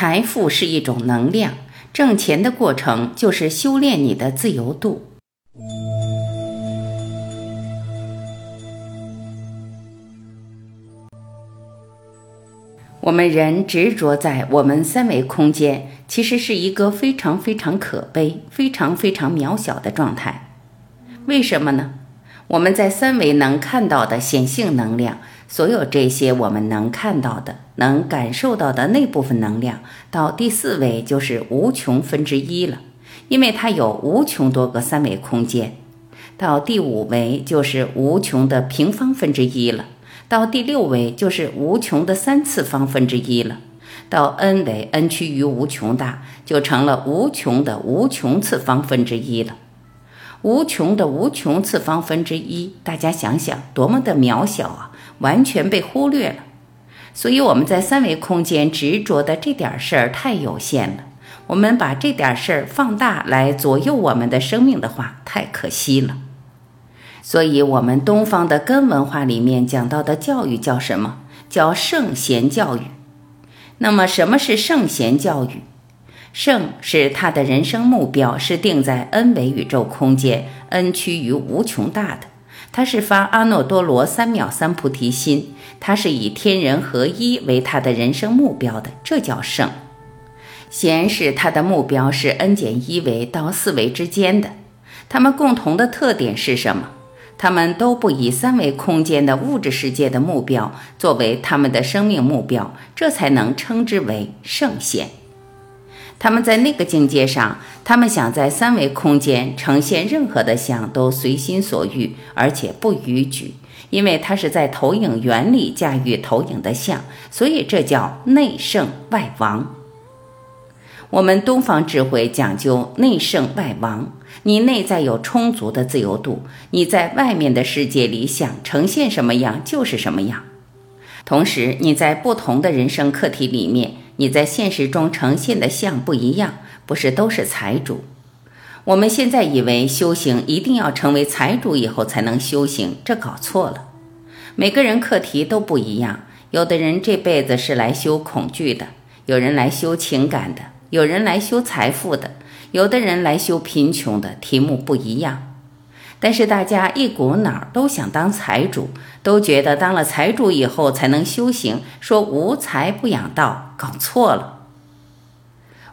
财富是一种能量，挣钱的过程就是修炼你的自由度。我们人执着在我们三维空间，其实是一个非常非常可悲、非常非常渺小的状态。为什么呢？我们在三维能看到的显性能量。所有这些我们能看到的、能感受到的那部分能量，到第四维就是无穷分之一了，因为它有无穷多个三维空间；到第五维就是无穷的平方分之一了；到第六维就是无穷的三次方分之一了；到 n 维，n 趋于无穷大，就成了无穷的无穷次方分之一了。无穷的无穷次方分之一，大家想想，多么的渺小啊！完全被忽略了，所以我们在三维空间执着的这点事儿太有限了。我们把这点事儿放大来左右我们的生命的话，太可惜了。所以，我们东方的根文化里面讲到的教育叫什么？叫圣贤教育。那么，什么是圣贤教育？圣是他的人生目标是定在 n 维宇宙空间，n 趋于无穷大的。他是发阿耨多罗三藐三菩提心，他是以天人合一为他的人生目标的，这叫圣。贤是他的目标是 n 减一维到四维之间的，他们共同的特点是什么？他们都不以三维空间的物质世界的目标作为他们的生命目标，这才能称之为圣贤。他们在那个境界上，他们想在三维空间呈现任何的像都随心所欲，而且不逾矩，因为他是在投影原理驾驭投影的像，所以这叫内圣外王。我们东方智慧讲究内圣外王，你内在有充足的自由度，你在外面的世界里想呈现什么样就是什么样，同时你在不同的人生课题里面。你在现实中呈现的像不一样，不是都是财主。我们现在以为修行一定要成为财主以后才能修行，这搞错了。每个人课题都不一样，有的人这辈子是来修恐惧的，有人来修情感的，有人来修财富的，有的人来修贫穷的，题目不一样。但是大家一股脑都想当财主，都觉得当了财主以后才能修行，说无财不养道，搞错了。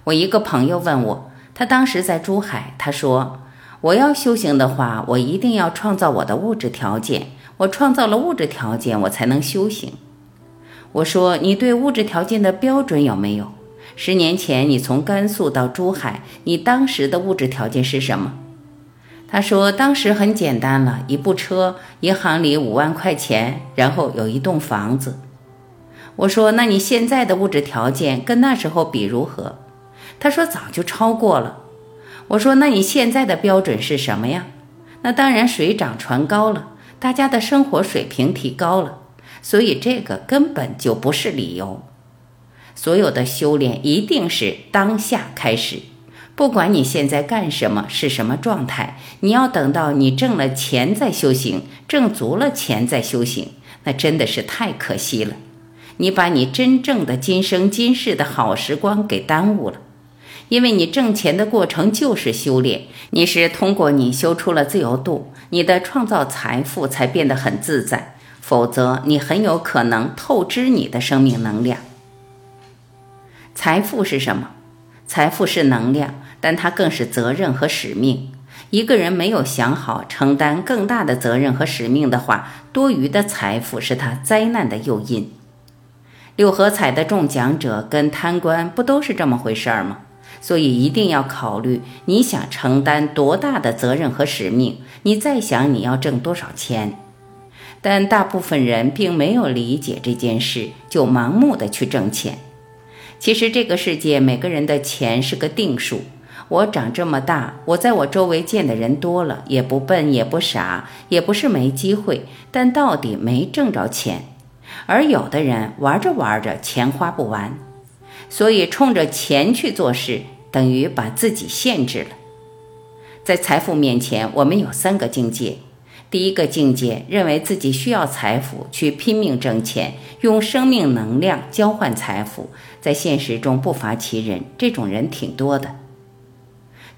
我一个朋友问我，他当时在珠海，他说我要修行的话，我一定要创造我的物质条件，我创造了物质条件，我才能修行。我说你对物质条件的标准有没有？十年前你从甘肃到珠海，你当时的物质条件是什么？他说：“当时很简单了，一部车，银行里五万块钱，然后有一栋房子。”我说：“那你现在的物质条件跟那时候比如何？”他说：“早就超过了。”我说：“那你现在的标准是什么呀？”那当然水涨船高了，大家的生活水平提高了，所以这个根本就不是理由。所有的修炼一定是当下开始。不管你现在干什么，是什么状态，你要等到你挣了钱再修行，挣足了钱再修行，那真的是太可惜了。你把你真正的今生今世的好时光给耽误了，因为你挣钱的过程就是修炼，你是通过你修出了自由度，你的创造财富才变得很自在，否则你很有可能透支你的生命能量。财富是什么？财富是能量。但它更是责任和使命。一个人没有想好承担更大的责任和使命的话，多余的财富是他灾难的诱因。六合彩的中奖者跟贪官不都是这么回事儿吗？所以一定要考虑你想承担多大的责任和使命，你再想你要挣多少钱。但大部分人并没有理解这件事，就盲目的去挣钱。其实这个世界每个人的钱是个定数。我长这么大，我在我周围见的人多了，也不笨，也不傻，也不是没机会，但到底没挣着钱。而有的人玩着玩着，钱花不完，所以冲着钱去做事，等于把自己限制了。在财富面前，我们有三个境界。第一个境界，认为自己需要财富，去拼命挣钱，用生命能量交换财富，在现实中不乏其人，这种人挺多的。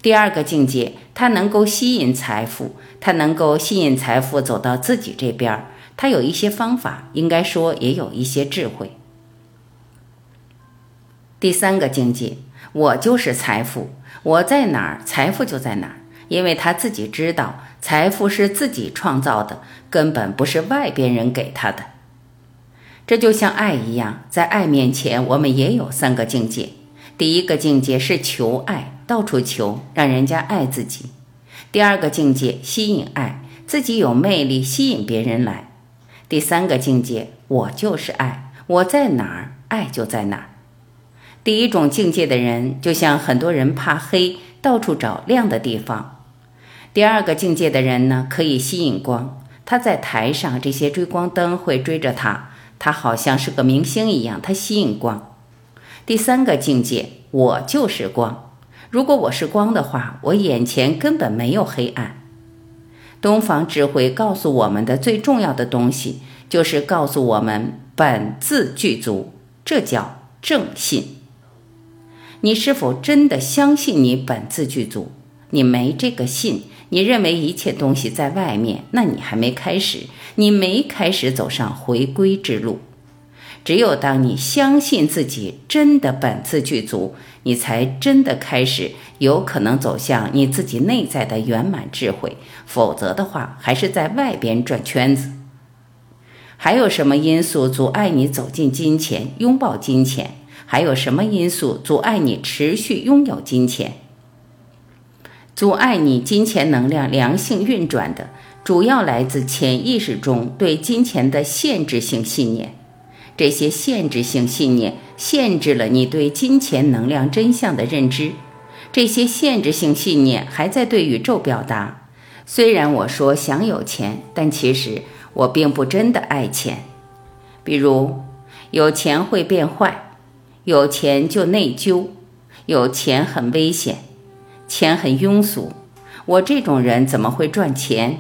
第二个境界，他能够吸引财富，他能够吸引财富走到自己这边儿，他有一些方法，应该说也有一些智慧。第三个境界，我就是财富，我在哪儿，财富就在哪儿，因为他自己知道财富是自己创造的，根本不是外边人给他的。这就像爱一样，在爱面前，我们也有三个境界。第一个境界是求爱。到处求，让人家爱自己。第二个境界，吸引爱，自己有魅力，吸引别人来。第三个境界，我就是爱，我在哪儿，爱就在哪儿。第一种境界的人，就像很多人怕黑，到处找亮的地方。第二个境界的人呢，可以吸引光，他在台上，这些追光灯会追着他，他好像是个明星一样，他吸引光。第三个境界，我就是光。如果我是光的话，我眼前根本没有黑暗。东方智慧告诉我们的最重要的东西，就是告诉我们本自具足，这叫正信。你是否真的相信你本自具足？你没这个信，你认为一切东西在外面，那你还没开始，你没开始走上回归之路。只有当你相信自己真的本自具足，你才真的开始有可能走向你自己内在的圆满智慧。否则的话，还是在外边转圈子。还有什么因素阻碍你走进金钱、拥抱金钱？还有什么因素阻碍你持续拥有金钱？阻碍你金钱能量良性运转的，主要来自潜意识中对金钱的限制性信念。这些限制性信念限制了你对金钱能量真相的认知。这些限制性信念还在对宇宙表达：虽然我说想有钱，但其实我并不真的爱钱。比如，有钱会变坏，有钱就内疚，有钱很危险，钱很庸俗。我这种人怎么会赚钱？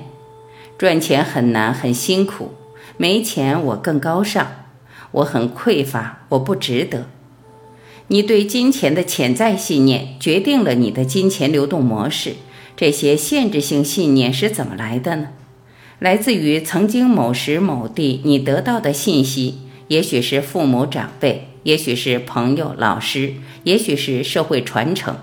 赚钱很难，很辛苦。没钱我更高尚。我很匮乏，我不值得。你对金钱的潜在信念决定了你的金钱流动模式。这些限制性信念是怎么来的呢？来自于曾经某时某地你得到的信息，也许是父母长辈，也许是朋友老师，也许是社会传承。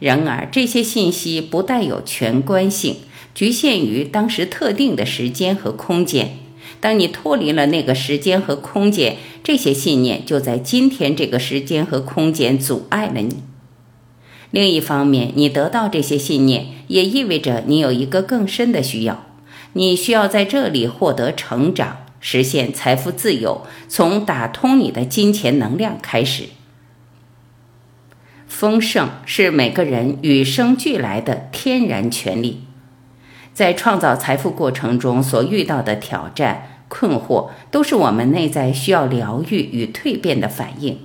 然而，这些信息不带有全观性，局限于当时特定的时间和空间。当你脱离了那个时间和空间，这些信念就在今天这个时间和空间阻碍了你。另一方面，你得到这些信念，也意味着你有一个更深的需要，你需要在这里获得成长，实现财富自由，从打通你的金钱能量开始。丰盛是每个人与生俱来的天然权利。在创造财富过程中所遇到的挑战、困惑，都是我们内在需要疗愈与蜕变的反应。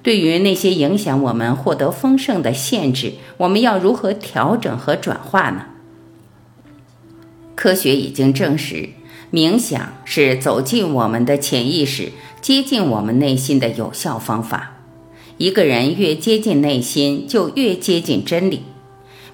对于那些影响我们获得丰盛的限制，我们要如何调整和转化呢？科学已经证实，冥想是走进我们的潜意识、接近我们内心的有效方法。一个人越接近内心，就越接近真理。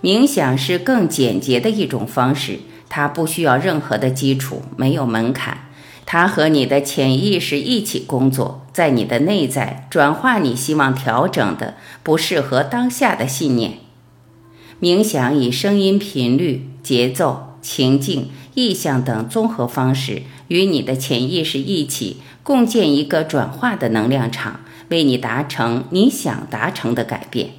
冥想是更简洁的一种方式，它不需要任何的基础，没有门槛。它和你的潜意识一起工作，在你的内在转化你希望调整的不适合当下的信念。冥想以声音频率、节奏、情境、意象等综合方式，与你的潜意识一起共建一个转化的能量场，为你达成你想达成的改变。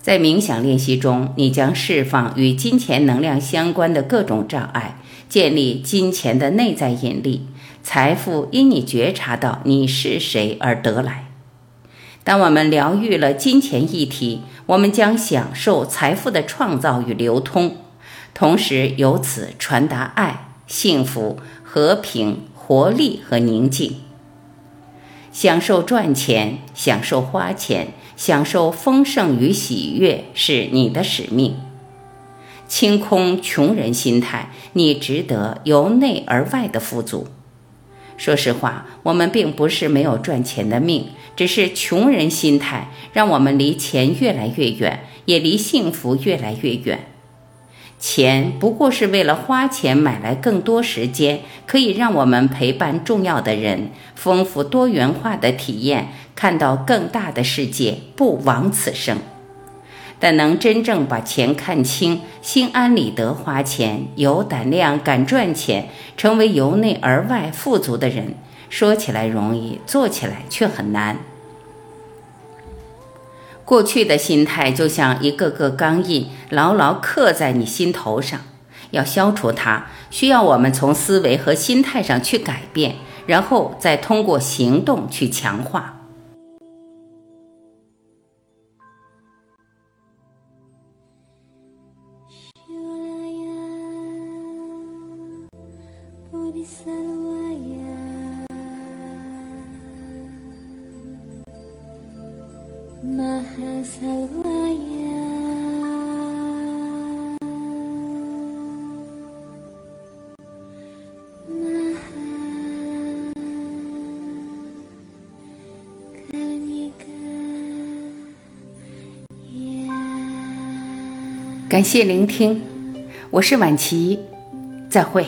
在冥想练习中，你将释放与金钱能量相关的各种障碍，建立金钱的内在引力，财富因你觉察到你是谁而得来。当我们疗愈了金钱议题，我们将享受财富的创造与流通，同时由此传达爱、幸福、和平、活力和宁静。享受赚钱，享受花钱，享受丰盛与喜悦，是你的使命。清空穷人心态，你值得由内而外的富足。说实话，我们并不是没有赚钱的命，只是穷人心态让我们离钱越来越远，也离幸福越来越远。钱不过是为了花钱买来更多时间，可以让我们陪伴重要的人，丰富多元化的体验，看到更大的世界，不枉此生。但能真正把钱看清，心安理得花钱，有胆量敢赚钱，成为由内而外富足的人，说起来容易，做起来却很难。过去的心态就像一个个钢印，牢牢刻在你心头上。要消除它，需要我们从思维和心态上去改变，然后再通过行动去强化。感谢聆听，我是晚琪，再会。